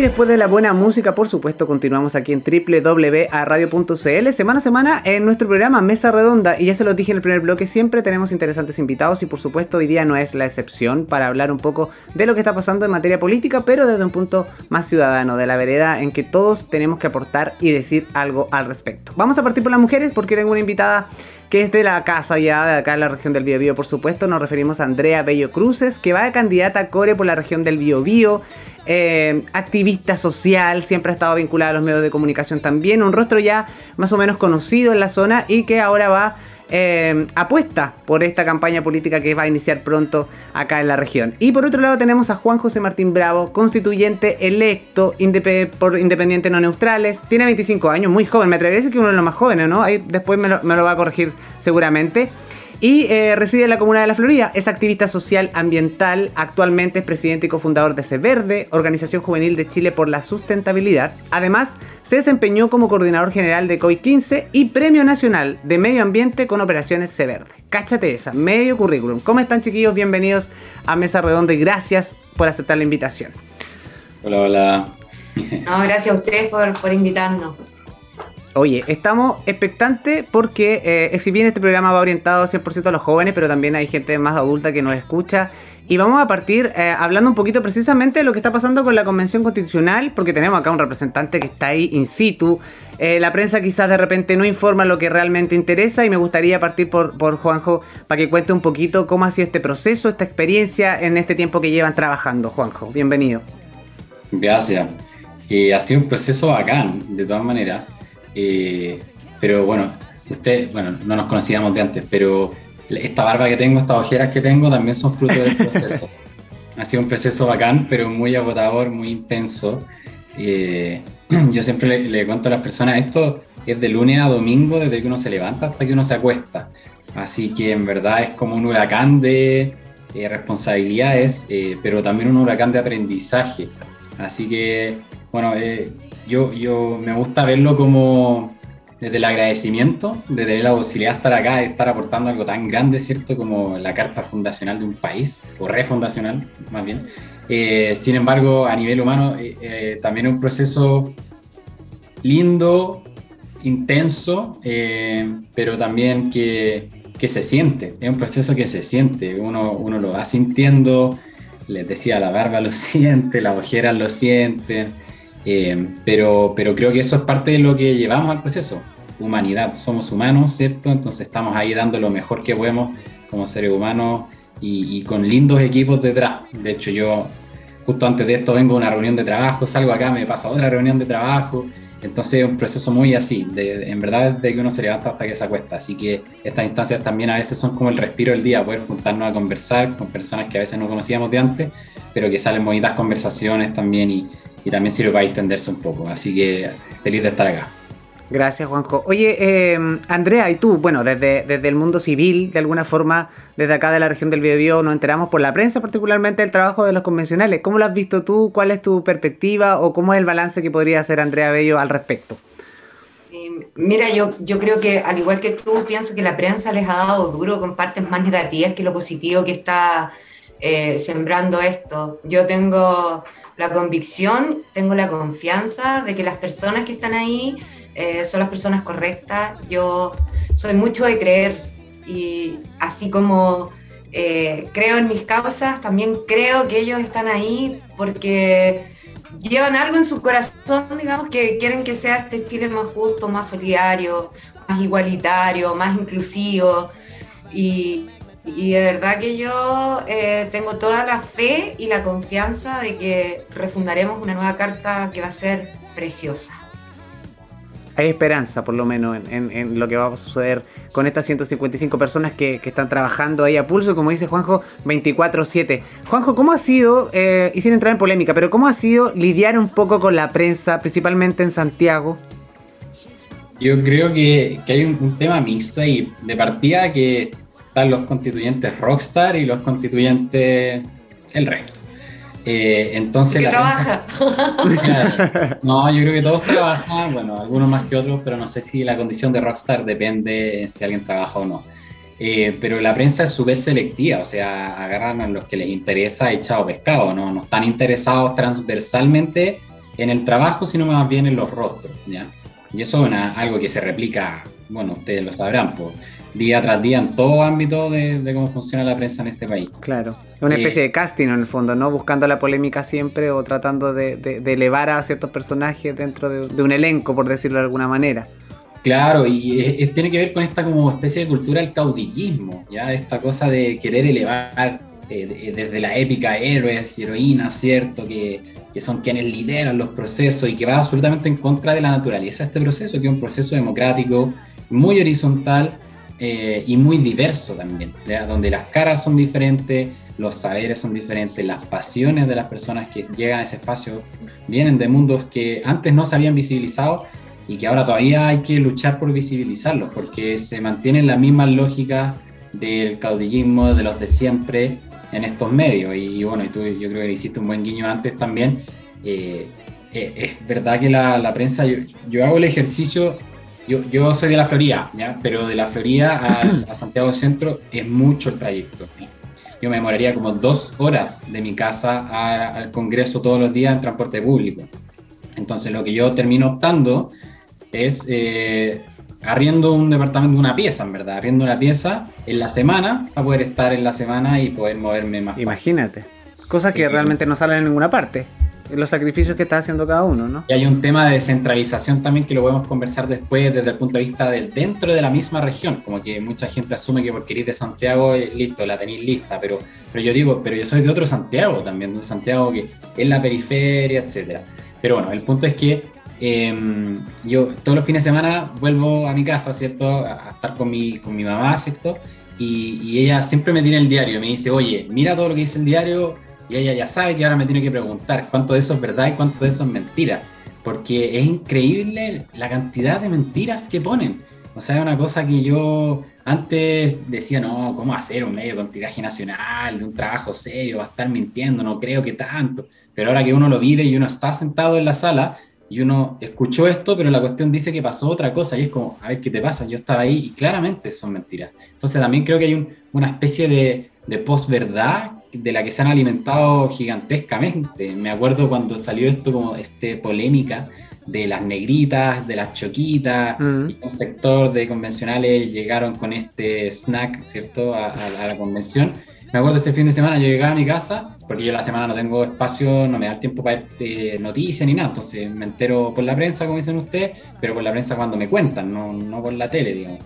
Y después de la buena música, por supuesto, continuamos aquí en www.radio.cl semana a semana en nuestro programa Mesa Redonda. Y ya se lo dije en el primer bloque, siempre tenemos interesantes invitados y por supuesto hoy día no es la excepción para hablar un poco de lo que está pasando en materia política, pero desde un punto más ciudadano, de la vereda en que todos tenemos que aportar y decir algo al respecto. Vamos a partir por las mujeres porque tengo una invitada que es de la casa ya, de acá en la región del Biobío, por supuesto. Nos referimos a Andrea Bello Cruces, que va de candidata a Core por la región del Biobío. Eh, activista social, siempre ha estado vinculada a los medios de comunicación también. Un rostro ya más o menos conocido en la zona y que ahora va eh, apuesta por esta campaña política que va a iniciar pronto acá en la región. Y por otro lado tenemos a Juan José Martín Bravo, constituyente electo por Independiente No Neutrales. Tiene 25 años, muy joven, me atrevería a decir que uno de los más jóvenes, ¿no? Ahí después me lo va a corregir seguramente y eh, reside en la comuna de La Florida. Es activista social ambiental, actualmente es presidente y cofundador de Verde, Organización Juvenil de Chile por la Sustentabilidad. Además, se desempeñó como coordinador general de COI 15 y Premio Nacional de Medio Ambiente con Operaciones Verde. Cáchate esa, medio currículum. ¿Cómo están chiquillos? Bienvenidos a Mesa Redonda y gracias por aceptar la invitación. Hola, hola. No, gracias a ustedes por, por invitarnos. Oye, estamos expectantes porque eh, si bien este programa va orientado 100% a los jóvenes, pero también hay gente más adulta que nos escucha. Y vamos a partir eh, hablando un poquito precisamente de lo que está pasando con la Convención Constitucional, porque tenemos acá un representante que está ahí in situ. Eh, la prensa quizás de repente no informa lo que realmente interesa y me gustaría partir por, por Juanjo para que cuente un poquito cómo ha sido este proceso, esta experiencia en este tiempo que llevan trabajando. Juanjo, bienvenido. Gracias. ha sido un proceso bacán, de todas maneras. Eh, pero bueno, usted, bueno, no nos conocíamos de antes, pero esta barba que tengo, estas ojeras que tengo, también son fruto del proceso. ha sido un proceso bacán, pero muy agotador, muy intenso. Eh, yo siempre le, cuento a las personas, esto es de lunes a domingo, desde que uno se levanta hasta que uno se acuesta. Así que en verdad es como un huracán de eh, responsabilidades, pero también un huracán de aprendizaje. Así que, bueno, yo, yo me gusta verlo como desde el agradecimiento de tener la posibilidad de estar acá, de estar aportando algo tan grande, ¿cierto? Como la carta fundacional de un país, o refundacional, más bien. Eh, sin embargo, a nivel humano, eh, eh, también es un proceso lindo, intenso, pero también que, que, se siente. Es un proceso que se siente. Uno, uno lo va sintiendo. Les decía, la barba lo siente, las ojeras lo sienten. Eh, pero, pero creo que eso es parte de lo que llevamos al proceso. Humanidad, somos humanos, ¿cierto? Entonces estamos ahí dando lo mejor que podemos como seres humanos y, con lindos equipos detrás. De hecho, yo justo antes de esto vengo a una reunión de trabajo, salgo acá, me paso a otra reunión de trabajo. Entonces es un proceso muy así, de, en verdad desde que uno se levanta hasta que se acuesta. Así que estas instancias también a veces son como el respiro del día, poder juntarnos a conversar con personas que a veces no conocíamos de antes, pero que salen bonitas conversaciones también y, y también sirve para extenderse un poco. Así que feliz de estar acá. Gracias, Juanjo. Oye, em, Andrea, y tú, bueno, desde, desde el mundo civil, de alguna forma, desde acá de la región del Biobío, nos enteramos por la prensa, particularmente del trabajo de los convencionales. ¿Cómo lo has visto tú? ¿Cuál es tu perspectiva o cómo es el balance que podría hacer Andrea Bello al respecto? mira, yo, yo creo que al igual que tú, pienso que la prensa les ha dado duro con partes más negativas que lo positivo que está eh, sembrando esto. Yo tengo la convicción, tengo la confianza de que las personas que están ahí eh, son las personas correctas. Yo soy mucho de creer y así como eh, creo en mis causas, también creo que ellos están ahí porque llevan algo en su corazón, digamos, que quieren que sea este estilo más justo, más solidario, más igualitario, más inclusivo. Y, y de verdad que yo eh, tengo toda la fe y la confianza de que refundaremos una nueva carta que va a ser preciosa. Hay esperanza, por lo menos, en, lo que va a suceder con estas 155 personas que, están trabajando ahí a pulso, como dice Juanjo, 24-7. Juanjo, ¿cómo ha sido, eh, y sin entrar en polémica, pero cómo ha sido lidiar un poco con la prensa, principalmente en Santiago? Yo creo que, hay un, un, tema mixto ahí. De partida que están los constituyentes Rockstar y los constituyentes el resto. Eh, entonces. ¿Qué trabaja? no, yo creo que todos trabajan, bueno, algunos más que otros, pero no sé si la condición de Rockstar depende si alguien trabaja o no. Eh, pero la prensa es súper selectiva, o sea, agarran a los que les interesa echado pescado, ¿no? no están interesados transversalmente en el trabajo, sino más bien en los rostros. ¿ya? Y eso es algo que se replica, bueno, ustedes lo sabrán, pues, día tras día en todo ámbito de, cómo funciona la prensa en este país. Claro, una eh, especie de casting en el fondo, ¿no? Buscando la polémica siempre o tratando de, elevar a ciertos personajes dentro de, un elenco, por decirlo de alguna manera. Claro, y tiene que ver con esta como especie de cultura del caudillismo, ya esta cosa de querer elevar eh, desde la épica héroes y heroínas, ¿cierto? Que, que, son quienes lideran los procesos y que va absolutamente en contra de la naturaleza este proceso, que es un proceso democrático, muy horizontal eh, y muy diverso también, donde las caras son diferentes, los saberes son diferentes, las pasiones de las personas que llegan a ese espacio vienen de mundos que antes no se habían visibilizado y que ahora todavía hay que luchar por visibilizarlos, porque se mantienen las mismas lógicas del caudillismo, de los de siempre en estos medios. Y, bueno, y tú yo creo que hiciste un buen guiño antes también. Eh, eh, es verdad que la, la prensa, yo, yo, hago el ejercicio, yo, yo soy de la Florida, ¿ya? pero de la Florida a, a Santiago Centro es mucho el trayecto. Yo me demoraría como dos horas de mi casa al Congreso todos los días en transporte público. Entonces lo que yo termino optando es eh, arriendo un departamento, una pieza, en verdad, arriendo una pieza en la semana para poder estar en la semana y poder moverme más. Imagínate. Cosas que realmente no salen en ninguna parte. Los sacrificios que está haciendo cada uno, ¿no? Y hay un tema de descentralización también que lo podemos conversar después desde el punto de vista de dentro de la misma región. Como que mucha gente asume que porque eres de Santiago, eh, listo, la tenéis lista. Pero, pero yo digo, pero yo soy de otro Santiago también, de un Santiago que es la periferia, etcétera. Pero bueno, el punto es que Em, yo todos los fines de semana vuelvo a mi casa, ¿cierto? A, estar con mi, con mi mamá, ¿cierto? Y, ella siempre me tiene el diario, me dice, oye, mira todo lo que dice el diario, y ella ya sabe que ahora me tiene que preguntar cuánto de eso es verdad y cuánto de eso es mentira, porque es increíble la cantidad de mentiras que ponen. O sea, es una cosa que yo antes decía, no, ¿cómo hacer un medio con tiraje nacional, un trabajo serio, va a estar mintiendo? No creo que tanto. Pero ahora que uno lo vive y uno está sentado en la sala, y uno escuchó esto, pero la cuestión dice que pasó otra cosa y es como, a ver qué te pasa, yo estaba ahí y claramente son mentiras. Entonces también creo que hay una especie de, de posverdad de la que se han alimentado gigantescamente. Me acuerdo cuando salió esto como este polémica de las negritas, de las choquitas, y un sector de convencionales llegaron con este snack, ¿cierto?, a la convención me acuerdo ese fin de semana, yo llegaba a mi casa, porque yo la semana no tengo espacio, no me da el tiempo para ver noticias ni nada, entonces me entero por la prensa, como dicen ustedes, pero por la prensa cuando me cuentan, no, no por la tele, digamos.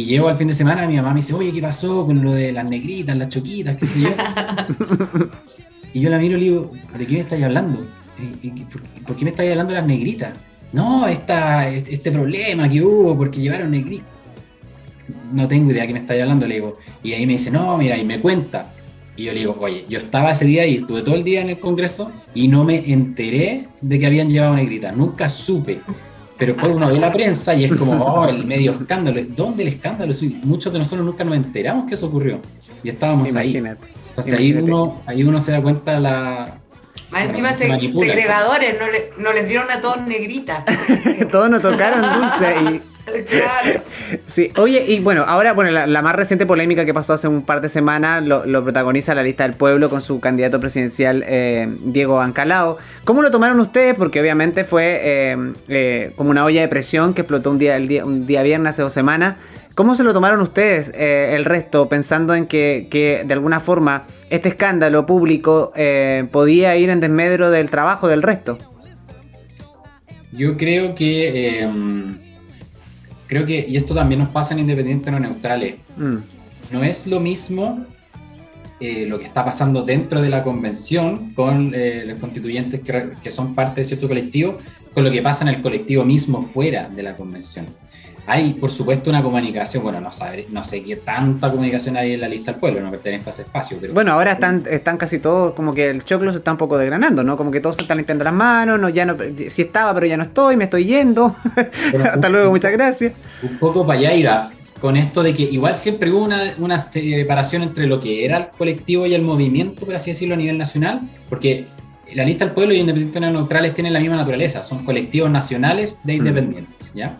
Y llego al fin de semana, mi mamá me dice, oye, ¿qué pasó con lo de las negritas, las choquitas, qué sé yo? y yo la miro y le digo, ¿de qué me estáis hablando? ¿Por qué me estáis hablando de las negritas? No, esta, este problema que hubo porque llevaron negritas no tengo idea de qué me estáis hablando, le digo. Y ahí me dice, no, mira, y me cuenta. Y yo le digo, oye, yo estaba ese día y estuve todo el día en el Congreso y no me enteré de que habían llevado negrita, nunca supe. Pero después uno ve la prensa y es como, oh, el medio escándalo. ¿Dónde el escándalo? Muchos de nosotros nunca nos enteramos que eso ocurrió. Y estábamos ahí. Entonces ahí uno, ahí uno se da cuenta la, más encima segregadores, no, le, no, les dieron a todos negrita. todos nos tocaron dulce y Claro. Sí, oye, y bueno, ahora, bueno, la, más reciente polémica que pasó hace un par de semanas lo, protagoniza la lista del pueblo con su candidato presidencial eh, Diego Ancalao. ¿Cómo lo tomaron ustedes? Porque obviamente fue eh, eh, como una olla de presión que explotó un día, el día, un día viernes hace dos semanas. ¿Cómo se lo tomaron ustedes el resto, pensando en que, que, de alguna forma este escándalo público podía ir en desmedro del trabajo del resto? Yo creo que creo que, y esto también nos pasa en independientes no neutrales, mm. no es lo mismo eh, lo que está pasando dentro de la convención con eh, los constituyentes que, que, son parte de cierto colectivo, con lo que pasa en el colectivo mismo fuera de la convención. Hay, por supuesto, una comunicación, bueno, no, sabe, no sé qué tanta comunicación hay en la lista del pueblo, no pertenezco a ese espacio. Pero... Bueno, ahora están, están casi todos, como que el choclo se está un poco degranando, ¿no? Como que todos se están limpiando las manos, no, ya no, sí estaba, pero ya no estoy, me estoy yendo. Hasta luego, muchas gracias. Un poco para allá iba, con esto de que igual siempre hubo una, una, separación entre lo que era el colectivo y el movimiento, por así decirlo, a nivel nacional, porque la lista del pueblo y independientes neutrales tienen la misma naturaleza, son colectivos nacionales de mm. independientes, ¿ya?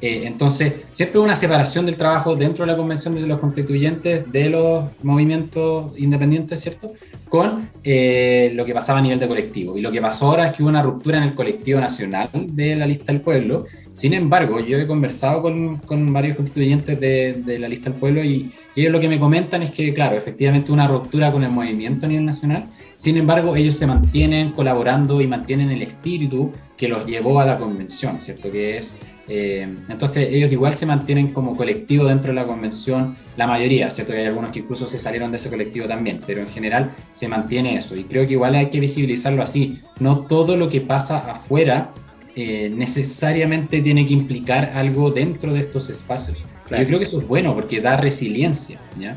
Eh, entonces, siempre una separación del trabajo dentro de la convención de los constituyentes de los movimientos independientes, ¿cierto? con eh, lo que pasaba a nivel de colectivo. Y lo que pasó ahora es que hubo una ruptura en el colectivo nacional de la lista del pueblo. Sin embargo, yo he conversado con, con varios constituyentes de, de, la lista del pueblo y, ellos lo que me comentan es que, claro, efectivamente una ruptura con el movimiento a nivel nacional. Sin embargo, ellos se mantienen colaborando y mantienen el espíritu que los llevó a la convención, ¿cierto? Que es eh, entonces ellos igual se mantienen como colectivo dentro de la convención, la mayoría, ¿cierto? Que hay algunos que incluso se salieron de ese colectivo también, pero en general se mantiene eso y creo que igual hay que visibilizarlo así. No todo lo que pasa afuera eh, necesariamente tiene que implicar algo dentro de estos espacios. Yo creo que eso es bueno porque da resiliencia, ¿ya?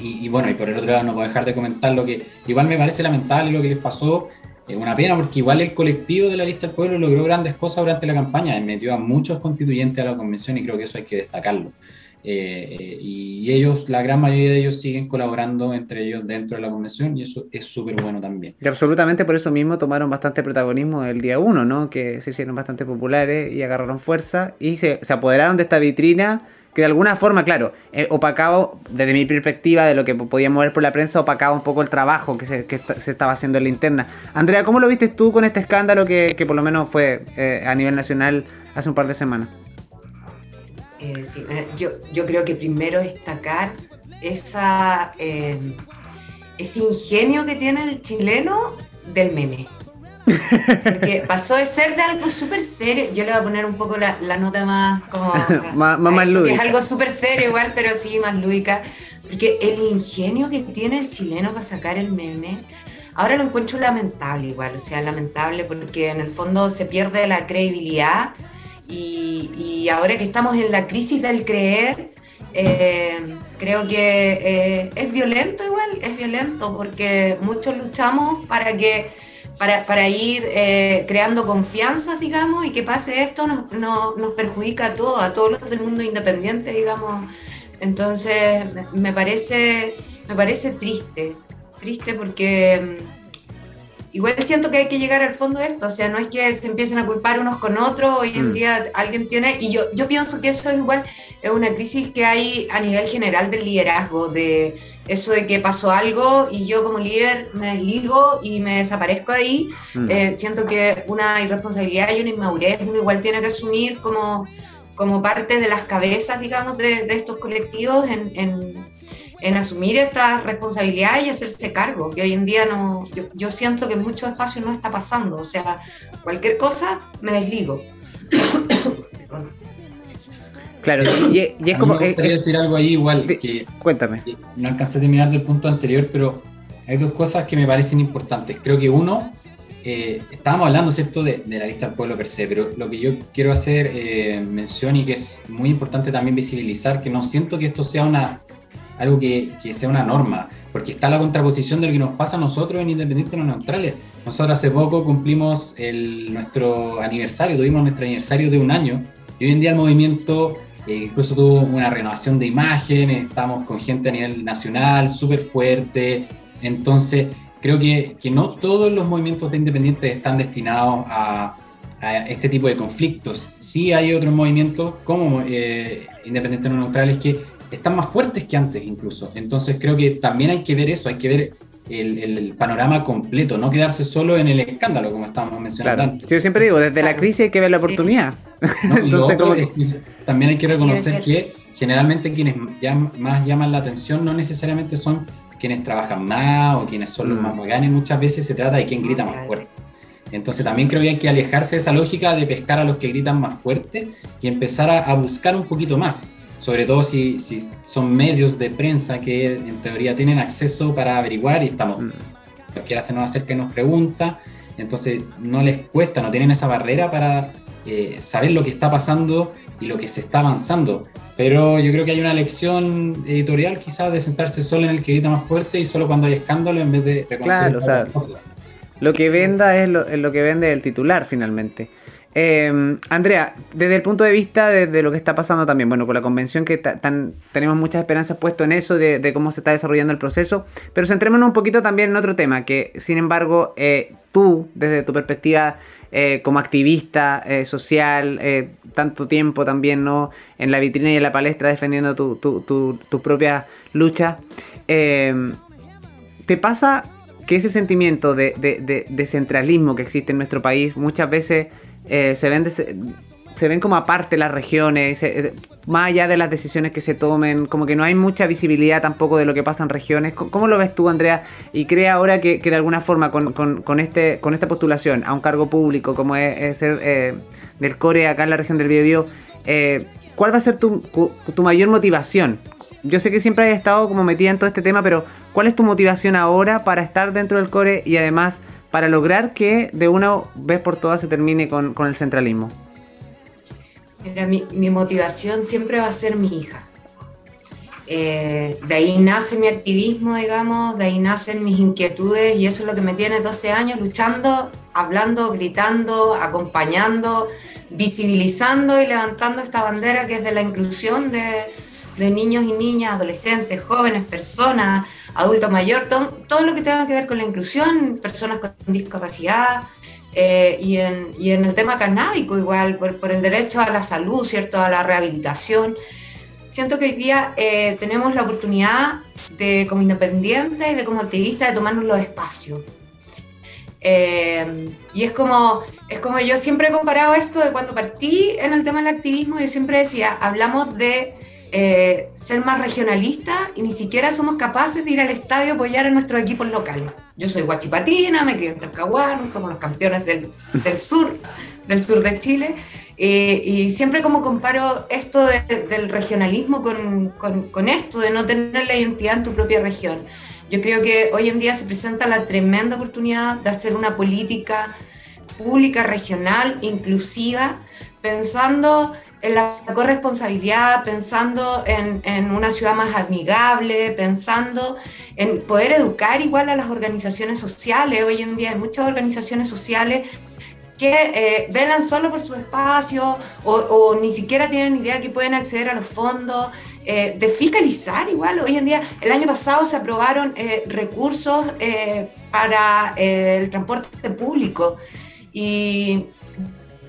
Y, y, bueno, y por el otro lado no puedo dejar de comentar lo que igual me parece lamentable lo que les pasó es una pena porque igual el colectivo de la lista del pueblo logró grandes cosas durante la campaña, metió a muchos constituyentes a la convención y creo que eso hay que destacarlo. Eh, eh, y ellos, la gran mayoría de ellos siguen colaborando entre ellos dentro de la convención y eso es súper bueno también. Y absolutamente por eso mismo tomaron bastante protagonismo el día uno, ¿no? Que se hicieron bastante populares y agarraron fuerza y se apoderaron de esta vitrina que de alguna forma, claro, eh, opacaba, desde mi perspectiva, de lo que podíamos ver por la prensa, opacaba un poco el trabajo que se, estaba haciendo en la interna. Andrea, ¿cómo lo viste tú con este escándalo que, por lo menos fue eh, a nivel nacional hace un par de semanas? Eh, sí, yo, yo creo que primero destacar esa, ese ingenio que tiene el chileno del meme. Porque pasó de ser de algo súper serio. Yo le voy a poner un poco la, nota más como. más, más, lúdica. Es algo súper serio igual, pero sí más lúdica. Porque el ingenio que tiene el chileno para sacar el meme. Ahora lo encuentro lamentable igual, o sea, lamentable porque en el fondo se pierde la credibilidad y, ahora que estamos en la crisis del creer, eh, creo que eh, es violento igual, es violento porque muchos luchamos para que para, para ir eh, creando confianza, digamos, y que pase esto nos, nos, perjudica a todos, a todos los del mundo independiente, digamos. Entonces, me parece, me parece triste, triste porque mm, igual siento que hay que llegar al fondo de esto, o sea, no es que se empiecen a culpar unos con otros, hoy en mm. día alguien tiene, y yo, yo pienso que eso es igual, es una crisis que hay a nivel general del liderazgo, de eso de que pasó algo y yo como líder me desligo y me desaparezco ahí, mm. eh, siento que una irresponsabilidad y una inmadurez uno igual tiene que asumir como, como parte de las cabezas, digamos, de, de estos colectivos en, en en asumir esta responsabilidad y hacerse cargo, que hoy en día no, yo, siento que en muchos espacios no está pasando, o sea, cualquier cosa me desligo. Claro, y, es como... Me gustaría decir algo ahí igual, que, cuéntame. no alcancé a terminar del punto anterior, pero hay dos cosas que me parecen importantes. Creo que uno, eh, estábamos hablando, ¿cierto?, de, la lista del pueblo per se, pero lo que yo quiero hacer eh, mención y que es muy importante también visibilizar, que no siento que esto sea una algo que, que, sea una norma, porque está la contraposición de lo que nos pasa a nosotros en Independientes no Neutrales. Nosotros hace poco cumplimos el, nuestro aniversario, tuvimos nuestro aniversario de un año, y hoy en día el movimiento eh, incluso tuvo una renovación de imagen, estamos con gente a nivel nacional súper fuerte, entonces creo que, que, no todos los movimientos de independientes están destinados a, este tipo de conflictos. Sí hay otros movimientos como eh, Independientes no Neutrales que están más fuertes que antes incluso. Entonces creo que también hay que ver eso, hay que ver el, panorama completo, no quedarse solo en el escándalo, como estábamos mencionando antes. Yo siempre digo, desde la crisis hay que ver la oportunidad. Entonces, también hay que reconocer que generalmente quienes más llaman la atención no necesariamente son quienes trabajan más o quienes son los mm. más bacanes, muchas veces se trata de quien grita más fuerte. Entonces también creo que hay que alejarse de esa lógica de pescar a los que gritan más fuerte y empezar a buscar un poquito más sobre todo si, si, son medios de prensa que en teoría tienen acceso para averiguar y estamos, mm. cualquiera se nos acerca y nos pregunta, entonces no les cuesta, no tienen esa barrera para eh, saber lo que está pasando y lo que se está avanzando. Pero yo creo que hay una lección editorial quizás de sentarse solo en el que grita más fuerte y solo cuando hay escándalo en vez de reconocer claro, o sea, lo que venda es lo, es lo que vende el titular finalmente. Em, Andrea, desde el punto de vista de, lo que está pasando también, bueno, con la convención que tenemos muchas esperanzas puesto en eso, de, cómo se está desarrollando el proceso, pero centrémonos un poquito también en otro tema, que sin embargo, eh, tú, desde tu perspectiva eh, como activista eh, social, tanto tiempo también, ¿no? En la vitrina y en la palestra defendiendo tu, tu, tu, lucha, ¿te pasa que ese sentimiento de, centralismo que existe en nuestro país muchas veces eh, se ven se ven como aparte las regiones, eh, más allá de las decisiones que se tomen, como que no hay mucha visibilidad tampoco de lo que pasa en regiones. ¿Cómo lo ves tú, Andrea? Y cree ahora que, de alguna forma con, este, con esta postulación a un cargo público como es, ser eh, del Core acá en la región del Biobío, ¿cuál va a ser tu, tu, mayor motivación? Yo sé que siempre has estado como metida en todo este tema, pero ¿cuál es tu motivación ahora para estar dentro del Core y además para lograr que de una vez por todas se termine con el centralismo? mi, motivación siempre va a ser mi hija. Eh, de ahí nace mi activismo, digamos, de ahí nacen mis inquietudes y eso es lo que me tiene 12 años luchando, hablando, gritando, acompañando, visibilizando y levantando esta bandera que es de la inclusión de, de niños y niñas, adolescentes, jóvenes, personas, adultos mayores, todo, todo, lo que tenga que ver con la inclusión, personas con discapacidad, eh, y, en, y, en, el tema canábico igual, por, por, el derecho a la salud, ¿cierto? A la rehabilitación. Siento que hoy día eh, tenemos la oportunidad de, como independientes y de como activistas, de tomarnos los espacios. Eh, y es como, es como yo siempre he comparado esto de cuando partí en el tema del activismo, yo siempre decía, hablamos de eh, ser más regionalista y ni siquiera somos capaces de ir al estadio a apoyar a nuestros equipos locales. Yo soy guachipatina, me crié en Talcahuano, somos los campeones del, del sur, del sur de Chile. Eh, y siempre como comparo esto del regionalismo con, con, con, esto, de no tener la identidad en tu propia región. Yo creo que hoy en día se presenta la tremenda oportunidad de hacer una política pública regional, inclusiva, pensando en la corresponsabilidad, pensando en, una ciudad más amigable, pensando en poder educar igual a las organizaciones sociales. Hoy en día hay muchas organizaciones sociales que eh, velan solo por su espacio o, o, ni siquiera tienen idea que pueden acceder a los fondos. Eh, de fiscalizar igual. Hoy en día, el año pasado se aprobaron eh, recursos eh, para el transporte público y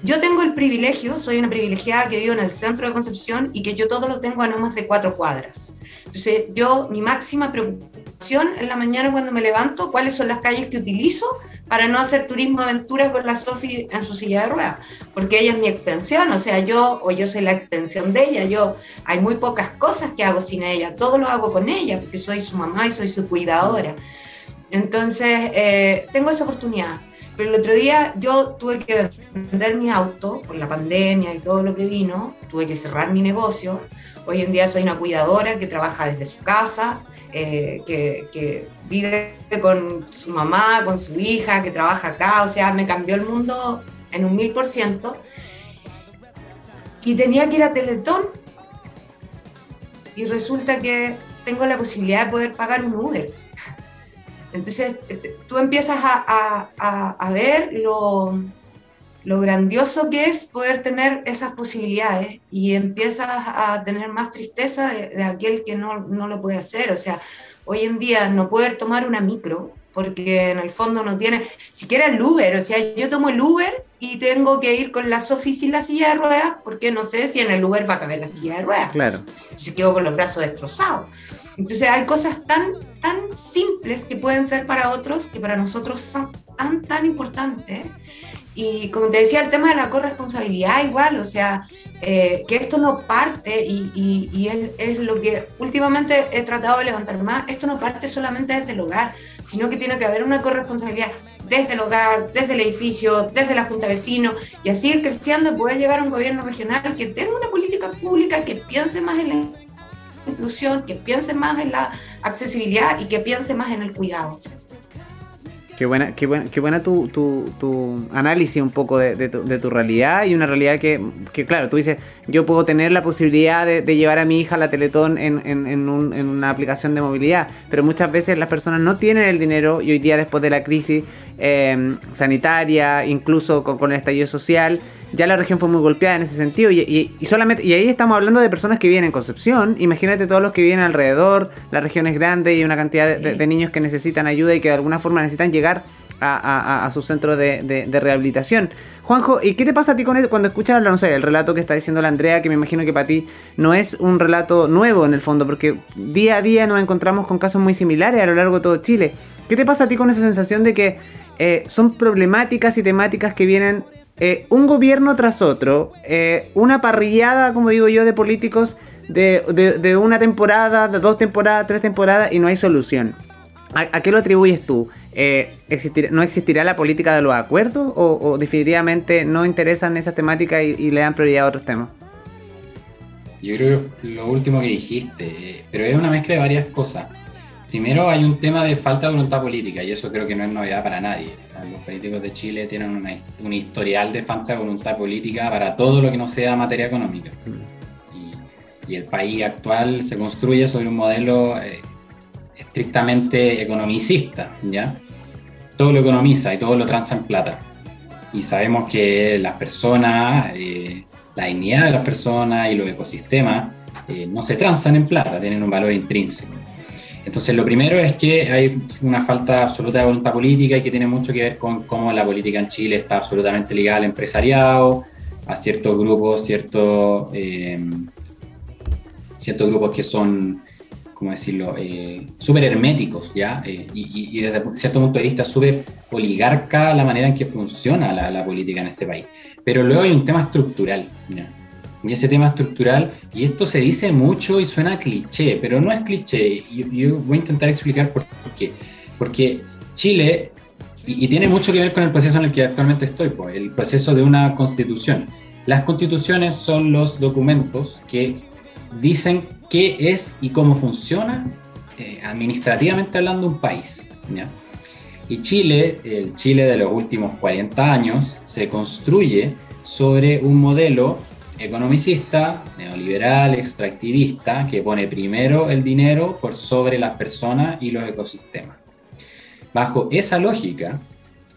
yo tengo el privilegio, soy una privilegiada que vivo en el centro de Concepción y que yo todo lo tengo a no más de cuatro cuadras. Entonces, yo, mi máxima preocupación en la mañana cuando me levanto, cuáles son las calles que utilizo para no hacer turismo aventura con la Sofi en su silla de ruedas, porque ella es mi extensión, o sea, yo o yo soy la extensión de ella, yo hay muy pocas cosas que hago sin ella, todo lo hago con ella, porque soy su mamá y soy su cuidadora. Entonces, eh, tengo esa oportunidad. Pero el otro día yo tuve que vender mi auto por la pandemia y todo lo que vino, tuve que cerrar mi negocio. Hoy en día soy una cuidadora que trabaja desde su casa, eh, que, que, vive con su mamá, con su hija, que trabaja acá, o sea, me cambió el mundo en un mil por ciento. Y tenía que ir a Teletón. Y resulta que tengo la posibilidad de poder pagar un Uber entonces, este, tú empiezas a, ver lo, lo, grandioso que es poder tener esas posibilidades y empiezas a tener más tristeza de, aquel que no, no, lo puede hacer. O sea, hoy en día no poder tomar una micro porque en el fondo no tiene siquiera el Uber. O sea, yo tomo el Uber y tengo que ir con la Sofi sin la silla de ruedas porque no sé si en el Uber va a caber la silla de ruedas. Claro. Se quedo con los brazos destrozados. Entonces hay cosas tan, tan simples que pueden ser para otros que para nosotros son tan, tan importantes. Y como te decía, el tema de la corresponsabilidad igual, o sea, eh, que esto no parte, y, y, es, es, lo que últimamente he tratado de levantar más, esto no parte solamente desde el hogar, sino que tiene que haber una corresponsabilidad desde el hogar, desde el edificio, desde la junta de vecinos, y así ir creciendo, poder llegar a un gobierno regional que tenga una política pública que piense más en la inclusión, que piense más en la accesibilidad y que piense más en el cuidado. Qué buena, qué buena, qué buena tu, tu, tu, análisis un poco de, tu, de, tu, realidad y una realidad que, que, claro, tú dices, yo puedo tener la posibilidad de, llevar a mi hija a la Teletón en, en, en, una aplicación de movilidad, pero muchas veces las personas no tienen el dinero y hoy día después de la crisis eh, sanitaria, incluso con, el estallido social, ya la región fue muy golpeada en ese sentido y, solamente, y ahí estamos hablando de personas que viven en Concepción, imagínate todos los que viven alrededor, la región es grande y una cantidad de niños que necesitan ayuda y que de alguna forma necesitan llegar a, su centro de, rehabilitación. Juanjo, ¿y qué te pasa a ti con cuando escuchas no sé, el relato que está diciendo la Andrea, que me imagino que para ti no es un relato nuevo en el fondo, porque día a día nos encontramos con casos muy similares a lo largo de todo Chile? ¿Qué te pasa a ti con esa sensación de que eh, son problemáticas y temáticas que vienen eh, un gobierno tras otro, eh, una parrillada, como digo yo, de políticos de, una temporada, de dos temporadas, tres temporadas y no hay solución? ¿A, qué lo atribuyes tú? ¿No existirá la política de los acuerdos o, definitivamente no interesan esas temáticas y, le dan prioridad a otros temas? Yo creo que lo último que dijiste, pero es una mezcla de varias cosas. Primero hay un tema de falta de voluntad política y eso creo que no es novedad para nadie. los políticos de Chile tienen un historial de falta de voluntad política para todo lo que no sea materia económica. Y, el país actual se construye sobre un modelo eh, estrictamente economicista, ¿ya? Todo lo economiza y todo lo transa en plata. Y sabemos que las personas, eh, la dignidad de las personas y los ecosistemas eh, no se transan en plata, tienen un valor intrínseco. Entonces, lo primero es que hay una falta absoluta de voluntad política y que tiene mucho que ver con cómo la política en Chile está absolutamente ligada al empresariado, a ciertos grupos, ciertos, eh, ciertos grupos que son, ¿cómo decirlo?, eh, súper herméticos, ¿ya? Eh, y, desde cierto punto de vista súper oligarca la manera en que funciona la, la, política en este país. Pero luego hay un tema estructural, ¿ya? Y ese tema estructural, y esto se dice mucho y suena cliché, pero no es cliché, yo, yo voy a intentar explicar por, qué. Porque Chile, y, tiene mucho que ver con el proceso en el que actualmente estoy, pues, el proceso de una constitución. Las constituciones son los documentos que dicen qué es y cómo funciona eh, administrativamente hablando un país. Y Chile, el Chile de los últimos 40 años, se construye sobre un modelo economicista, neoliberal, extractivista, que pone primero el dinero por sobre las personas y los ecosistemas. Bajo esa lógica,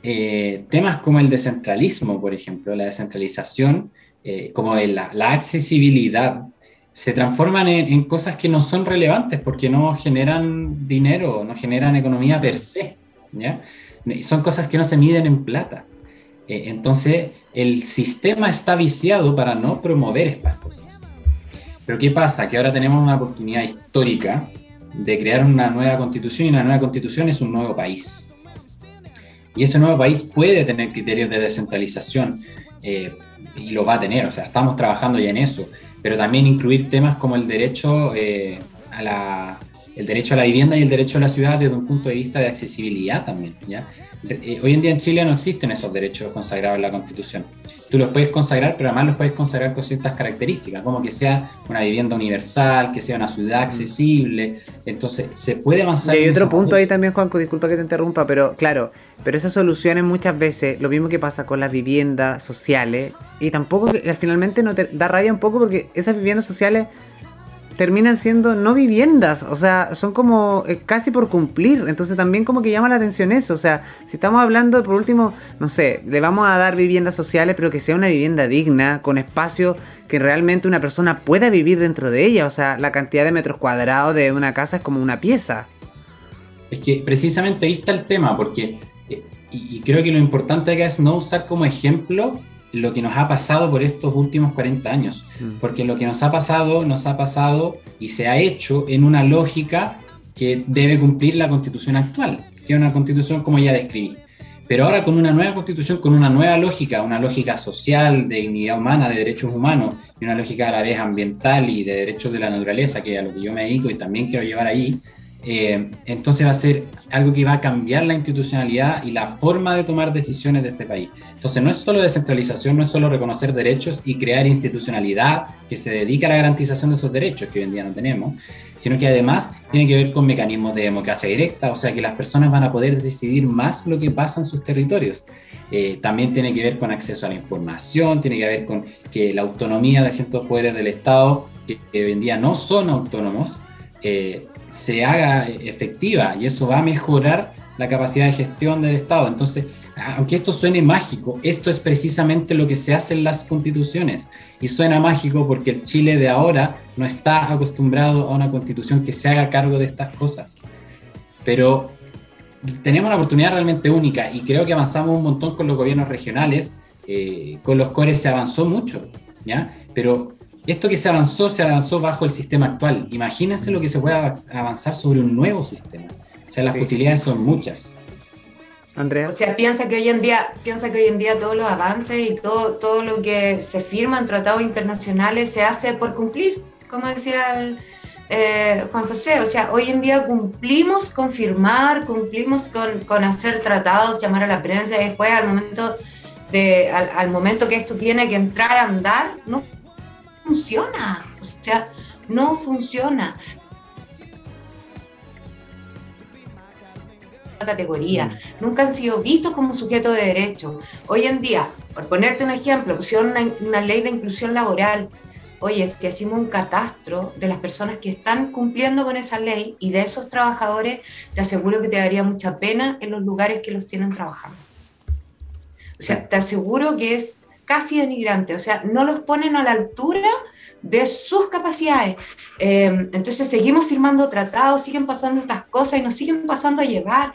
eh, temas como el descentralismo, por ejemplo, la descentralización, eh, como la, accesibilidad, se transforman en, cosas que no son relevantes porque no generan dinero, no generan economía per se. ¿ya? Son cosas que no se miden en plata. Eh, entonces, el sistema está viciado para no promover estas cosas. Pero ¿qué pasa? Que ahora tenemos una oportunidad histórica de crear una nueva constitución y una nueva constitución es un nuevo país. Y ese nuevo país puede tener criterios de descentralización eh, y lo va a tener, o sea, estamos trabajando ya en eso, pero también incluir temas como el derecho eh, a la el derecho a la vivienda y el derecho a la ciudad desde un punto de vista de accesibilidad también. ¿ya? Eh, hoy en día en Chile no existen esos derechos consagrados en la Constitución. Tú los puedes consagrar, pero además los puedes consagrar con ciertas características, como que sea una vivienda universal, que sea una ciudad mm. accesible. Entonces, se puede avanzar. Y hay otro punto ahí también, Juanco, disculpa que te interrumpa, pero claro, pero esas soluciones muchas veces, lo mismo que pasa con las viviendas sociales, y tampoco, finalmente no te da rabia un poco porque esas viviendas sociales terminan siendo no viviendas, o sea, son como eh, casi por cumplir, entonces también como que llama la atención eso, o sea, si estamos hablando, por último, no sé, le vamos a dar viviendas sociales, pero que sea una vivienda digna, con espacio que realmente una persona pueda vivir dentro de ella, o sea, la cantidad de metros cuadrados de una casa es como una pieza. Es que precisamente ahí está el tema, porque, eh, y, y creo que lo importante acá es no usar como ejemplo lo que nos ha pasado por estos últimos 40 años. Mm. Porque lo que nos ha pasado, nos ha pasado y se ha hecho en una lógica que debe cumplir la constitución actual, que es una constitución como ya describí. Pero ahora con una nueva constitución, con una nueva lógica, una lógica social, de dignidad humana, de derechos humanos, y una lógica a la vez ambiental y de derechos de la naturaleza, que es a lo que yo me dedico y también quiero llevar ahí, eh, entonces va a ser algo que va a cambiar la institucionalidad y la forma de tomar decisiones de este país. Entonces no es solo descentralización, no es solo reconocer derechos y crear institucionalidad que se dedica a la garantización de esos derechos que hoy en día no tenemos, sino que además tiene que ver con mecanismos de democracia directa, o sea que las personas van a poder decidir más lo que pasa en sus territorios. Eh, también tiene que ver con acceso a la información, tiene que ver con que la autonomía de ciertos poderes del Estado, que, hoy en día no son autónomos, eh, se haga efectiva y eso va a mejorar la capacidad de gestión del Estado. Entonces, aunque esto suene mágico, esto es precisamente lo que se hace en las constituciones. Y suena mágico porque el Chile de ahora no está acostumbrado a una constitución que se haga cargo de estas cosas. Pero tenemos una oportunidad realmente única y creo que avanzamos un montón con los gobiernos regionales. Eh, con los cores se avanzó mucho, ¿ya? Pero esto que se avanzó, se avanzó bajo el sistema actual. Imagínense lo que se puede avanzar sobre un nuevo sistema. O sea, las posibilidades son muchas. Andrea. O sea, piensa que hoy en día, piensa que hoy en día todos los avances y todo, todo lo que se firma en tratados internacionales se hace por cumplir, como decía eh, Juan José. O sea, hoy en día cumplimos con firmar, cumplimos con, con hacer tratados, llamar a la prensa y después al momento de, al, al momento que esto tiene que entrar a andar, no funciona. O sea, no funciona. categoría, mm. nunca han sido vistos como sujetos de derecho. Hoy en día, por ponerte un ejemplo, pusieron una, ley de inclusión laboral. Oye, si hacemos un catastro de las personas que están cumpliendo con esa ley y de esos trabajadores, te aseguro que te daría mucha pena en los lugares que los tienen trabajando. O sea, te aseguro que es casi denigrante, o sea, no los ponen a la altura de sus capacidades. Em, entonces seguimos firmando tratados, siguen pasando estas cosas y nos siguen pasando a llevar.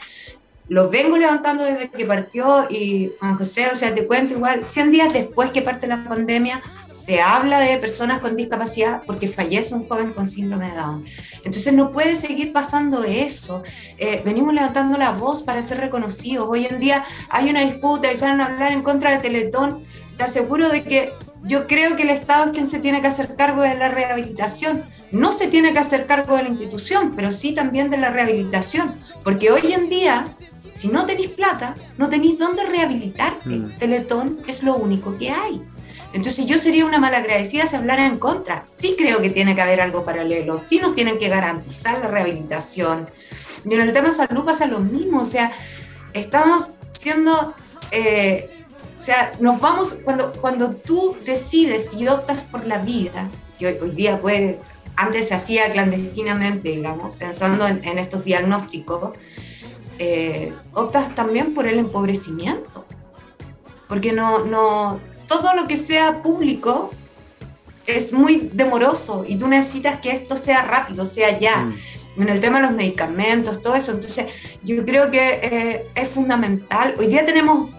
Lo vengo levantando desde que partió y Juan José, o sea, te cuento igual, 100 días después que parte la pandemia, se habla de personas con discapacidad porque fallece un joven con síndrome de Down. Entonces no puede seguir pasando eso. Eh, venimos levantando la voz para ser reconocidos. Hoy en día hay una disputa y salen a hablar en contra de Teletón. Te aseguro de que yo creo que el Estado es quien se tiene que hacer cargo de la rehabilitación. No se tiene que hacer cargo de la institución, pero sí también de la rehabilitación. Porque hoy en día, si no tenéis plata, no tenéis dónde rehabilitarte. Mm. Teletón es lo único que hay. Entonces yo sería una malagradecida si hablara en contra. Sí creo que tiene que haber algo paralelo, sí nos tienen que garantizar la rehabilitación. Y en el tema de salud pasa lo mismo, o sea, estamos siendo... Eh, o sea, nos vamos, cuando, cuando tú decides y optas por la vida, que hoy, día puede, antes se hacía clandestinamente, digamos, pensando en, estos diagnósticos, eh, optas también por el empobrecimiento. Porque no, no, todo lo que sea público es muy demoroso y tú necesitas que esto sea rápido, sea ya. Mm. En el tema de los medicamentos, todo eso. Entonces, yo creo que eh, es fundamental. Hoy día tenemos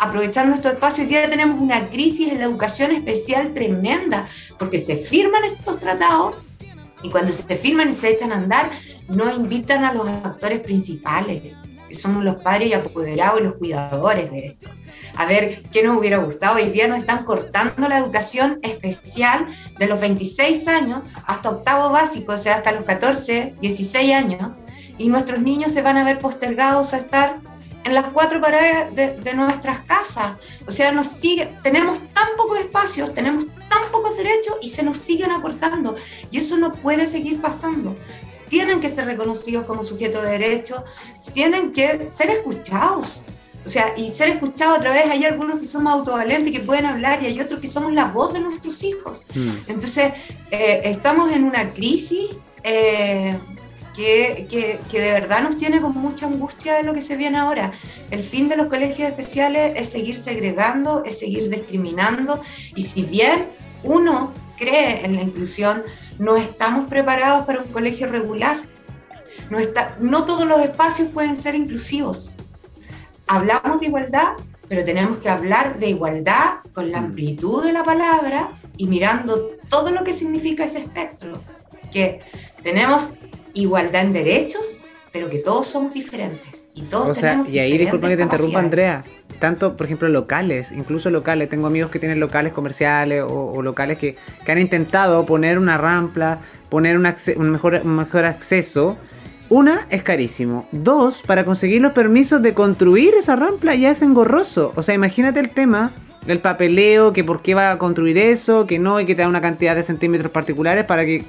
aprovechando estos espacios, hoy día tenemos una crisis en la educación especial tremenda, porque se firman estos tratados y cuando se firman y se echan a andar, no invitan a los actores principales, que somos los padres y apoderados y los cuidadores de esto. A ver, ¿qué nos hubiera gustado? Hoy día nos están cortando la educación especial de los 26 años hasta octavo básico, o sea, hasta los 14, 16 años, y nuestros niños se van a ver postergados a estar en las cuatro paredes de, nuestras casas. O sea, nos sigue, tenemos tan pocos espacios, tenemos tan pocos derechos y se nos siguen aportando. Y eso no puede seguir pasando. Tienen que ser reconocidos como sujetos de derechos, tienen que ser escuchados. O sea, y ser escuchados a través, hay algunos que somos autovalentes que pueden hablar y hay otros que somos la voz de nuestros hijos. Mm. Entonces, eh, estamos en una crisis eh, que, de verdad nos tiene con mucha angustia de lo que se viene ahora. El fin de los colegios especiales es seguir segregando, es seguir discriminando y si bien uno cree en la inclusión, no estamos preparados para un colegio regular. No, está, no todos los espacios pueden ser inclusivos. Hablamos de igualdad, pero tenemos que hablar de igualdad con la amplitud de la palabra y mirando todo lo que significa ese espectro. Que tenemos igualdad en derechos, pero que todos somos diferentes. Y todos o sea, y ahí disculpa que te interrumpa, Andrea. Tanto, por ejemplo, locales, incluso locales. Tengo amigos que tienen locales comerciales o, locales que, han intentado poner una rampa, poner un, mejor, un mejor acceso. Una, es carísimo. Dos, para conseguir los permisos de construir esa rampa ya es engorroso. O sea, imagínate el tema el papeleo, que por qué va a construir eso, que no, y que te da una cantidad de centímetros particulares para que,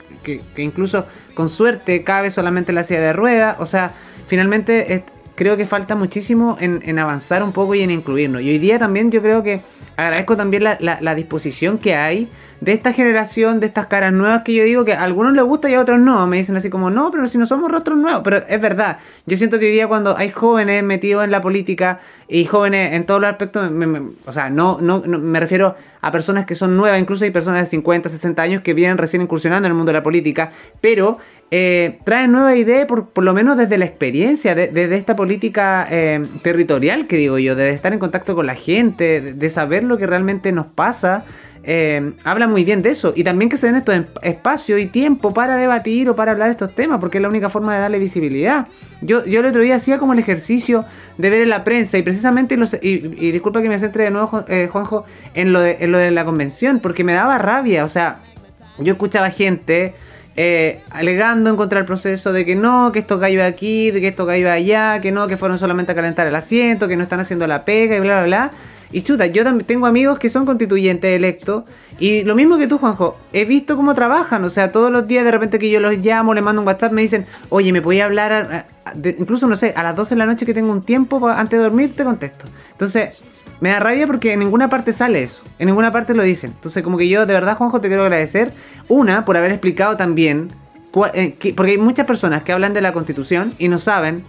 incluso con suerte cabe solamente la silla de rueda. O sea, finalmente creo que falta muchísimo en, avanzar un poco y en incluirnos. Y hoy día también yo creo que agradezco también la, disposición que hay de esta generación, de estas caras nuevas que yo digo que a algunos les gusta y a otros no. Me dicen así como, no, pero si no somos rostros nuevos. Pero es verdad. Yo siento que hoy día cuando hay jóvenes metidos en la política y jóvenes en todos los aspectos, o sea, no, no, me refiero a personas que son nuevas, incluso hay personas de 50, 60 años que vienen recién incursionando en el mundo de la política, pero eh, traen nuevas ideas, por, por, lo menos desde la experiencia, de, esta política eh, territorial que digo yo, de estar en contacto con la gente, de, saber lo que realmente nos pasa. eh, habla muy bien de eso. Y también que se den estos espacios y tiempo para debatir o para hablar de estos temas, porque es la única forma de darle visibilidad. Yo, yo el otro día hacía como el ejercicio de ver en la prensa y precisamente, los, y, disculpa que me centre de nuevo, eh, Juanjo, en lo, de, en lo de la convención, porque me daba rabia. O sea, yo escuchaba gente eh, alegando en contra del proceso de que no, que esto cayó aquí, de que esto cayó allá, que no, que fueron solamente a calentar el asiento, que no están haciendo la pega y bla, bla, bla. Y chuta, yo también tengo amigos que son constituyentes electos. Y lo mismo que tú, Juanjo, he visto cómo trabajan. O sea, todos los días de repente que yo los llamo, les mando un WhatsApp, me dicen, oye, ¿me podía hablar? incluso, no sé, a las 12 de la noche que tengo un tiempo antes de dormir, te contesto. Entonces, me da rabia porque en ninguna parte sale eso. En ninguna parte lo dicen. Entonces, como que yo, de verdad, Juanjo, te quiero agradecer. Una, por haber explicado también. Eh, porque hay muchas personas que hablan de la constitución y no saben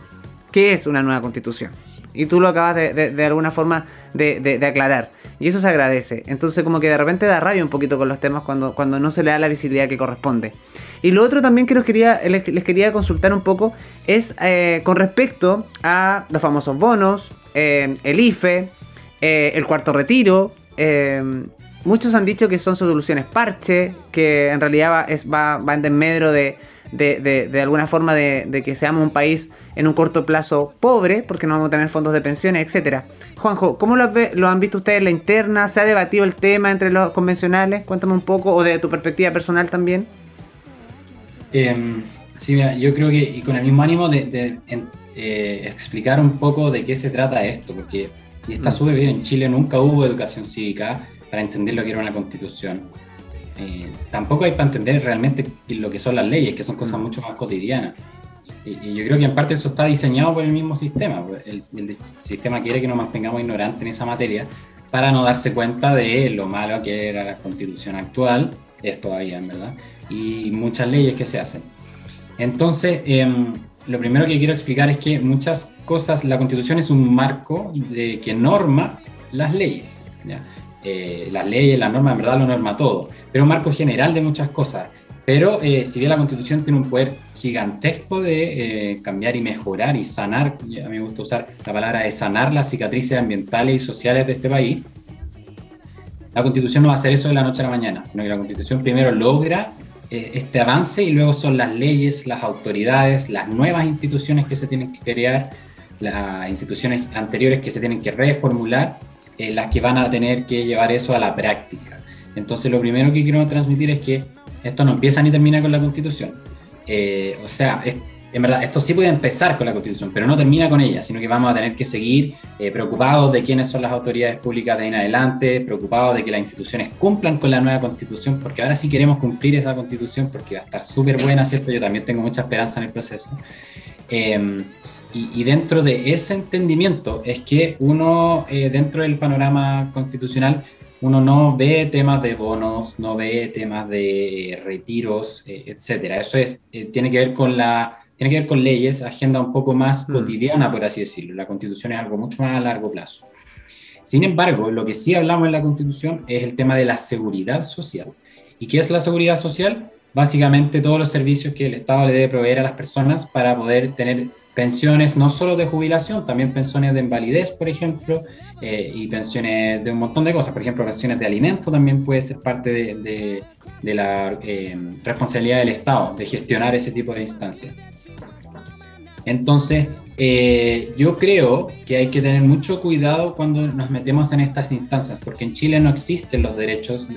qué es una nueva constitución. Y tú lo acabas de, de, alguna forma de, aclarar. Y eso se agradece. Entonces como que de repente da rabia un poquito con los temas cuando, cuando no se le da la visibilidad que corresponde. Y lo otro también que quería, les, quería consultar un poco es eh, con respecto a los famosos bonos, eh, el IFE, eh, el cuarto retiro. muchos han dicho que son soluciones parche, que en realidad va, es, va, va en desmedro de de, de, alguna forma de, que seamos un país en un corto plazo pobre, porque no vamos a tener fondos de pensiones, etcétera. Juanjo, ¿cómo lo, lo, han visto ustedes en la interna? ¿Se ha debatido el tema entre los convencionales? Cuéntame un poco, o de tu perspectiva personal también. Em, sí, mira, yo creo que, y con el mismo ánimo de, eh, explicar un poco de qué se trata esto, porque y está mm. súper bien, en Chile nunca hubo educación cívica para entender lo que era una constitución. Eh, tampoco hay para entender realmente lo que son las leyes, que son cosas mm. mucho más cotidianas. Y, yo creo que en parte eso está diseñado por el mismo sistema. Pues, el, sistema quiere que nos mantengamos ignorantes en esa materia para no darse cuenta de lo malo que era la constitución actual, es todavía, en verdad, y muchas leyes que se hacen. Entonces, em, lo primero que quiero explicar es que muchas cosas, la constitución es un marco de, que norma las leyes. Eh, las leyes, las normas, en verdad lo norma todo pero un marco general de muchas cosas. Pero eh, si bien la constitución tiene un poder gigantesco de eh, cambiar y mejorar y sanar, a mí me gusta usar la palabra de sanar las cicatrices ambientales y sociales de este país, la constitución no va a hacer eso de la noche a la mañana, sino que la constitución primero logra eh, este avance y luego son las leyes, las autoridades, las nuevas instituciones que se tienen que crear, las instituciones anteriores que se tienen que reformular, las que van a tener que llevar eso a la práctica. Entonces lo primero que quiero transmitir es que esto no empieza ni termina con la constitución. Eh, o sea, en verdad, esto sí puede empezar con la constitución, pero no termina con ella, sino que vamos a tener que seguir eh, preocupados de quiénes son las autoridades públicas de ahí en adelante, preocupados de que las instituciones cumplan con la nueva constitución, porque ahora sí queremos cumplir esa constitución, porque va a estar súper buena, ¿cierto? Yo también tengo mucha esperanza en el proceso. Em, y, dentro de ese entendimiento es que uno, eh, dentro del panorama constitucional, uno no ve temas de bonos, no ve temas de eh, retiros, eh, etcétera. Eso es, eh, tiene que ver con la, tiene que ver con leyes, agenda un poco más mm. cotidiana, por así decirlo. La constitución es algo mucho más a largo plazo. Sin embargo, lo que sí hablamos en la constitución es el tema de la seguridad social. ¿Y qué es la seguridad social? Básicamente todos los servicios que el Estado le debe proveer a las personas para poder tener pensiones no solo de jubilación, también pensiones de invalidez, por ejemplo, eh, y pensiones de un montón de cosas. Por ejemplo, pensiones de alimento también puede ser parte de, de, la eh, responsabilidad del Estado, de gestionar ese tipo de instancias. Entonces, eh, yo creo que hay que tener mucho cuidado cuando nos metemos en estas instancias, porque en Chile no existen los derechos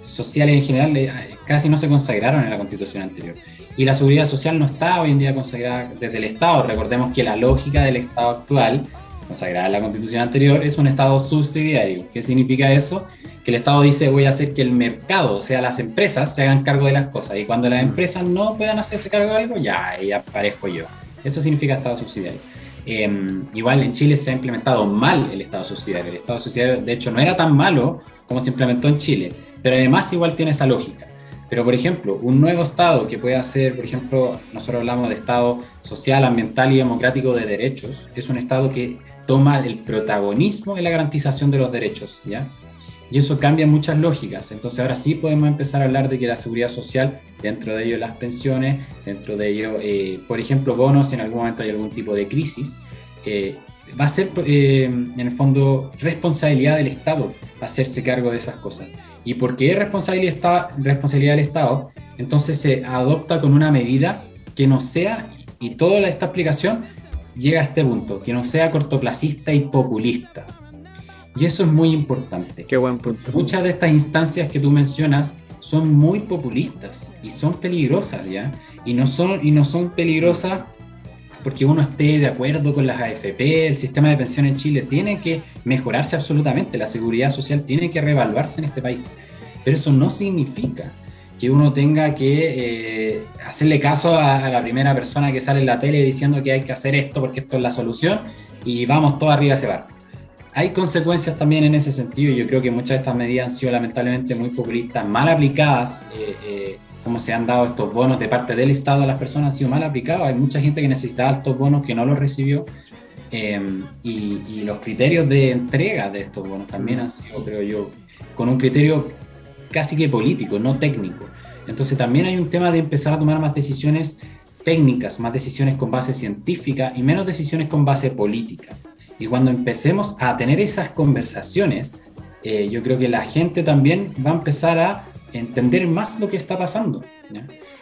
sociales en general, casi no se consagraron en la constitución anterior. Y la seguridad social no está hoy en día consagrada desde el Estado. Recordemos que la lógica del Estado actual, consagrada en la constitución anterior, es un Estado subsidiario. ¿Qué significa eso? Que el Estado dice voy a hacer que el mercado, o sea, las empresas, se hagan cargo de las cosas. Y cuando las empresas no puedan hacerse cargo de algo, ya, ahí aparezco yo. Eso significa Estado subsidiario. Em, igual en Chile se ha implementado mal el Estado subsidiario. El Estado subsidiario, de hecho, no era tan malo como se implementó en Chile, pero además igual tiene esa lógica. Pero, por ejemplo, un nuevo Estado que pueda ser, por ejemplo, nosotros hablamos de Estado social, ambiental y democrático de derechos, es un Estado que toma el protagonismo en la garantización de los derechos, ¿ya? Y eso cambia muchas lógicas. Entonces ahora sí podemos empezar a hablar de que la seguridad social, dentro de ello las pensiones, dentro de ello, eh, por ejemplo, bonos, si en algún momento hay algún tipo de crisis, va a ser, eh, en el fondo, responsabilidad del Estado hacerse cargo de esas cosas. Y porque es responsabilidad, responsabilidad del Estado, entonces se adopta con una medida que no sea, y toda esta explicación llega a este punto, que no sea cortoplacista y populista. Y eso es muy importante. Qué buen punto. Muchas de estas instancias que tú mencionas son muy populistas y son peligrosas, ¿ya? Y no son, y no son peligrosas porque uno esté de acuerdo con las AFP, el sistema de pensión en Chile tiene que mejorarse absolutamente, la seguridad social tiene que reevaluarse en este país. Pero eso no significa que uno tenga que eh, hacerle caso a, la primera persona que sale en la tele diciendo que hay que hacer esto porque esto es la solución y vamos todos arriba a ese barco. Hay consecuencias también en ese sentido y yo creo que muchas de estas medidas han sido lamentablemente muy populistas, mal aplicadas, eh, eh, como se han dado estos bonos de parte del Estado a las personas, han sido mal aplicados. Hay mucha gente que necesitaba estos bonos que no los recibió y, y los criterios de entrega de estos bonos también han sido, creo yo, con un criterio casi que político, no técnico. Entonces también hay un tema de empezar a tomar más decisiones técnicas, más decisiones con base científica y menos decisiones con base política. Y cuando empecemos a tener esas conversaciones, eh, yo creo que la gente también va a empezar a entender más lo que está pasando.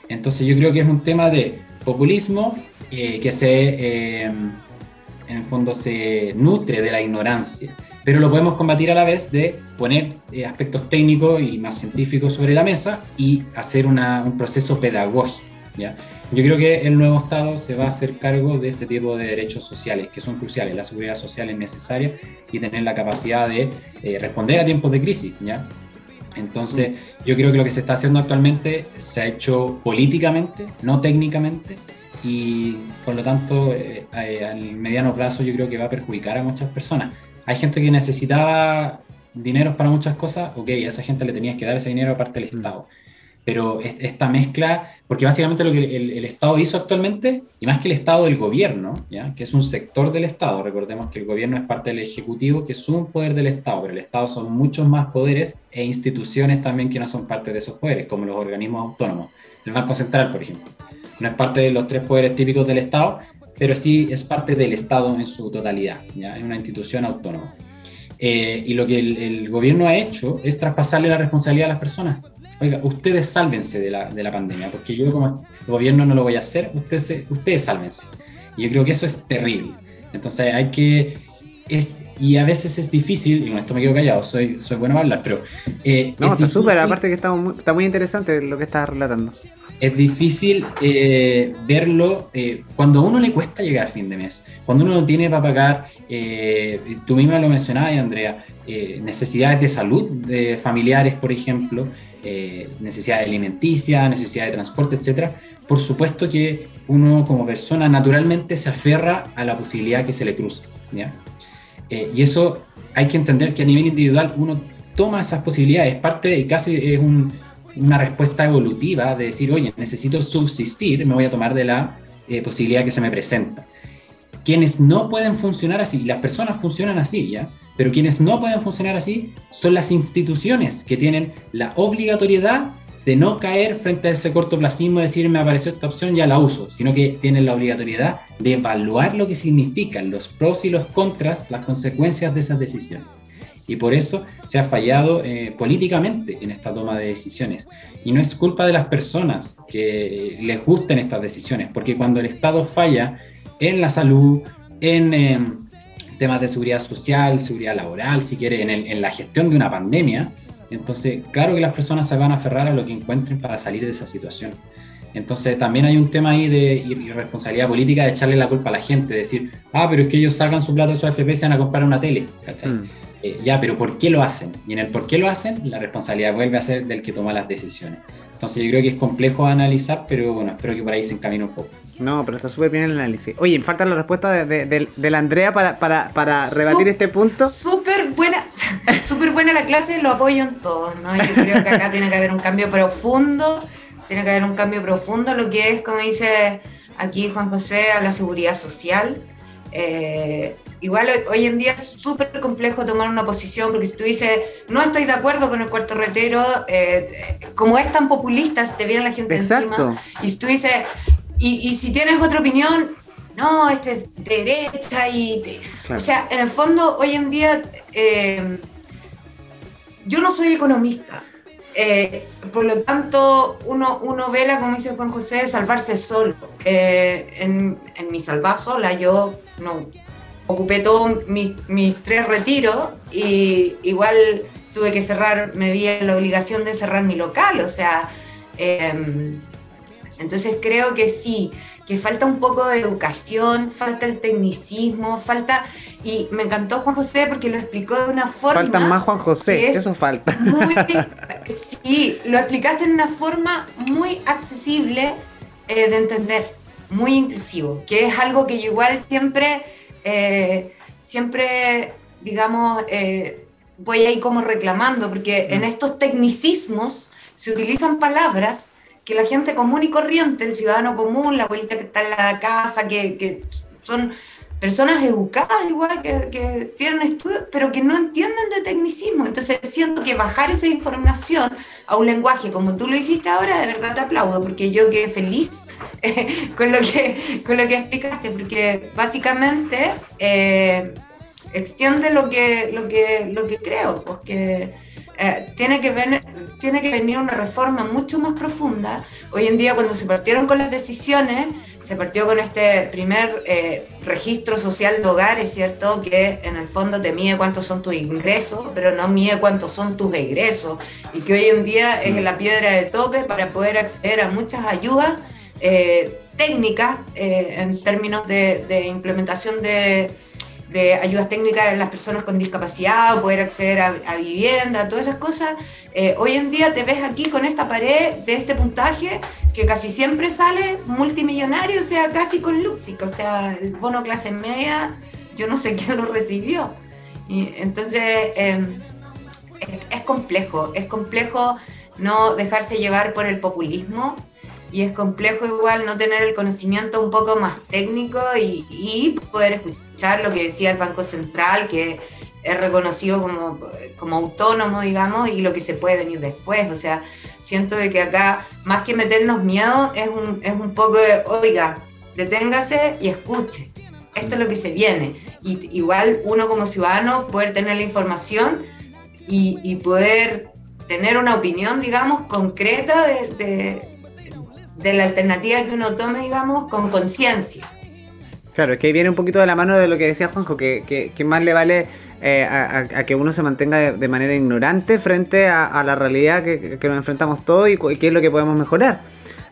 Entonces yo creo que es un tema de populismo eh, que se, eh, en fondo se nutre de la ignorancia pero lo podemos combatir a la vez de poner eh, aspectos técnicos y más científicos sobre la mesa y hacer un proceso pedagógico. ¿ya? Yo creo que el nuevo Estado se va a hacer cargo de este tipo de derechos sociales que son cruciales. La seguridad social es necesaria y tener la capacidad de responder a tiempos de crisis. ¿ya? Entonces, yo creo que lo que se está haciendo actualmente se ha hecho políticamente, no técnicamente, y por lo tanto, eh, al mediano plazo yo creo que va a perjudicar a muchas personas hay gente que necesitaba dinero para muchas cosas, ok, a esa gente le tenías que dar ese dinero aparte del mm. Estado. Pero esta mezcla, porque básicamente lo que el, Estado hizo actualmente, y más que el Estado, del gobierno, ¿ya? que es un sector del Estado, recordemos que el gobierno es parte del Ejecutivo, que es un poder del Estado, pero el Estado son muchos más poderes e instituciones también que no son parte de esos poderes, como los organismos autónomos. El Banco Central, por ejemplo, no es parte de los tres poderes típicos del Estado, pero sí es parte del Estado en su totalidad, ¿ya? es una institución autónoma. Eh, y lo que el, gobierno ha hecho es traspasarle la responsabilidad a las personas. Oiga, ustedes sálvense de la, de la pandemia, porque yo como gobierno no lo voy a hacer, ustedes, ustedes sálvense. Y yo creo que eso es terrible. Entonces hay que... Es, y a veces es difícil, y con esto me quedo callado, soy, soy bueno para hablar, pero... Eh, no, está súper, aparte que está muy, está muy interesante lo que estás relatando es difícil eh, verlo eh, cuando a uno le cuesta llegar a fin de mes, cuando uno no tiene para pagar, eh, tú misma lo mencionabas, Andrea, necesidades de salud de familiares, por ejemplo, necesidades alimenticias, necesidades de transporte, etc. Por supuesto que uno como persona naturalmente se aferra a la posibilidad que se le cruce. y eso hay que entender que a nivel individual uno toma esas posibilidades, parte de casi es un una respuesta evolutiva de decir, oye, necesito subsistir, me voy a tomar de la eh, posibilidad que se me presenta. Quienes no pueden funcionar así, las personas funcionan así, ¿ya? Pero quienes no pueden funcionar así son las instituciones que tienen la obligatoriedad de no caer frente a ese cortoplacismo, decir me apareció esta opción, ya la uso, sino que tienen la obligatoriedad de evaluar lo que significan los pros y los contras, las consecuencias de esas decisiones. Y por eso se ha fallado eh, políticamente en esta toma de decisiones. Y no es culpa de las personas que les gusten estas decisiones, porque cuando el Estado falla en la salud, en em, temas de seguridad social, seguridad laboral, si quiere, en la gestión de una pandemia, entonces claro que las personas se van a aferrar a lo que encuentren para salir de esa situación. Entonces también hay un tema ahí de irresponsabilidad política de echarle la culpa a la gente, decir, ah, pero es que ellos salgan su plata de su AFP y se van a comprar una tele. Mm. Eh, ya, pero ¿por qué lo hacen? Y en el por qué lo hacen, la responsabilidad vuelve a ser del que toma las decisiones. Entonces yo creo que es complejo analizar, pero bueno, espero que por ahí se encamine un poco. No, pero está súper bien el análisis. Oye, falta la respuesta de, la Andrea para, para, rebatir este punto. Súper buena, súper buena la clase, lo apoyo en todo, ¿no? Yo creo que acá tiene que haber un cambio profundo, tiene que haber un cambio profundo, lo que es, como dice aquí Juan José, a la seguridad social. Eh, Igual hoy en día es súper complejo tomar una posición, porque si tú dices, no estoy de acuerdo con el cuarto retero, eh, como es tan populista, se te viene la gente encima. Y si tú dices, y, si tienes otra opinión, no, este es derecha y... O sea, en el fondo, hoy en día, eh, yo no soy economista, eh, por lo tanto, uno, uno vela, como dice Juan José, salvarse solo. Eh, en, en, mi salvar sola, yo no ocupé todos mis, mis tres retiros y igual tuve que cerrar, me vi en la obligación de cerrar mi local, o sea, entonces creo que sí, que falta un poco de educación, falta el tecnicismo, falta, y me encantó Juan José porque lo explicó de una forma... Falta más Juan José, eso falta. sí, lo explicaste en una forma muy accesible eh, de entender, muy inclusivo, que es algo que yo igual siempre, eh, siempre, digamos, eh, voy ahí como reclamando, porque en mm. estos tecnicismos se utilizan palabras que la gente común y corriente, el ciudadano común, la abuelita que está en la casa, que, que son personas educadas igual, que, que, tienen estudios, pero que no entienden de tecnicismo. Entonces siento que bajar esa información a un lenguaje como tú lo hiciste ahora, de verdad te aplaudo, porque yo quedé feliz con, lo que, con lo que explicaste, porque básicamente eh, extiende lo que, lo que, lo que creo, porque eh, tiene, que venir, tiene que venir una reforma mucho más profunda. Hoy en día, cuando se partieron con las decisiones, se partió con este primer eh, registro social de hogares, ¿cierto? Que en el fondo te mide cuántos son tus ingresos, pero no mide cuántos son tus egresos. Y que hoy en día es la piedra de tope para poder acceder a muchas ayudas eh, técnicas en términos de implementación de ayudas técnicas de las personas con discapacidad, poder acceder a, vivienda, todas esas cosas. Eh, hoy en día te ves aquí con esta pared de este puntaje que casi siempre sale multimillonario, o sea, casi con Luxic, o sea, el bono clase media, yo no sé quién lo recibió. Y entonces, em, es complejo, es complejo no dejarse llevar por el populismo y es complejo igual no tener el conocimiento un poco más técnico y, poder escuchar lo que decía el Banco Central, que es reconocido como, como autónomo, digamos, y lo que se puede venir después. O sea, siento de que acá, más que meternos miedo, es un, es un poco de, oiga, deténgase y escuche. Esto es lo que se viene. Y igual uno como ciudadano poder tener la información y, y poder tener una opinión, digamos, concreta de de la alternativa que uno tome, digamos, con conciencia. Claro, es que viene un poquito de la mano de lo que decía Juanjo, que, que, más le vale eh, a, que uno se mantenga de, manera ignorante frente a, la realidad que, nos enfrentamos todos y, qué es lo que podemos mejorar.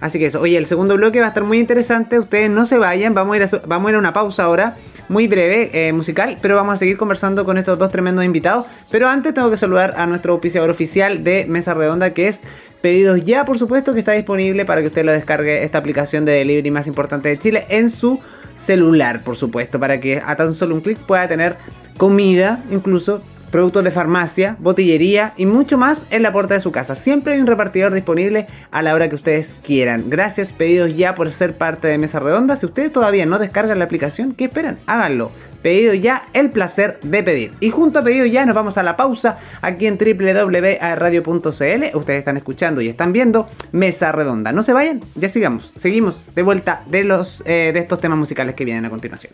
Así que eso, oye, el segundo bloque va a estar muy interesante, ustedes no se vayan, vamos a ir a, vamos a, ir a una pausa ahora muy breve, eh, musical, pero vamos a seguir conversando con estos dos tremendos invitados. Pero antes tengo que saludar a nuestro auspiciador oficial de Mesa Redonda, que es Pedidos Ya, por supuesto, que está disponible para que usted lo descargue esta aplicación de delivery más importante de Chile en su celular, por supuesto, para que a tan solo un clic pueda tener comida, incluso productos de farmacia, botillería y mucho más en la puerta de su casa. Siempre hay un repartidor disponible a la hora que ustedes quieran. Gracias pedidos ya por ser parte de Mesa Redonda. Si ustedes todavía no descargan la aplicación, ¿qué esperan? Háganlo. Pedido ya, el placer de pedir. Y junto a pedido ya nos vamos a la pausa aquí en www.radio.cl. Ustedes están escuchando y están viendo Mesa Redonda. No se vayan, ya sigamos. Seguimos de vuelta de, los, eh, de estos temas musicales que vienen a continuación.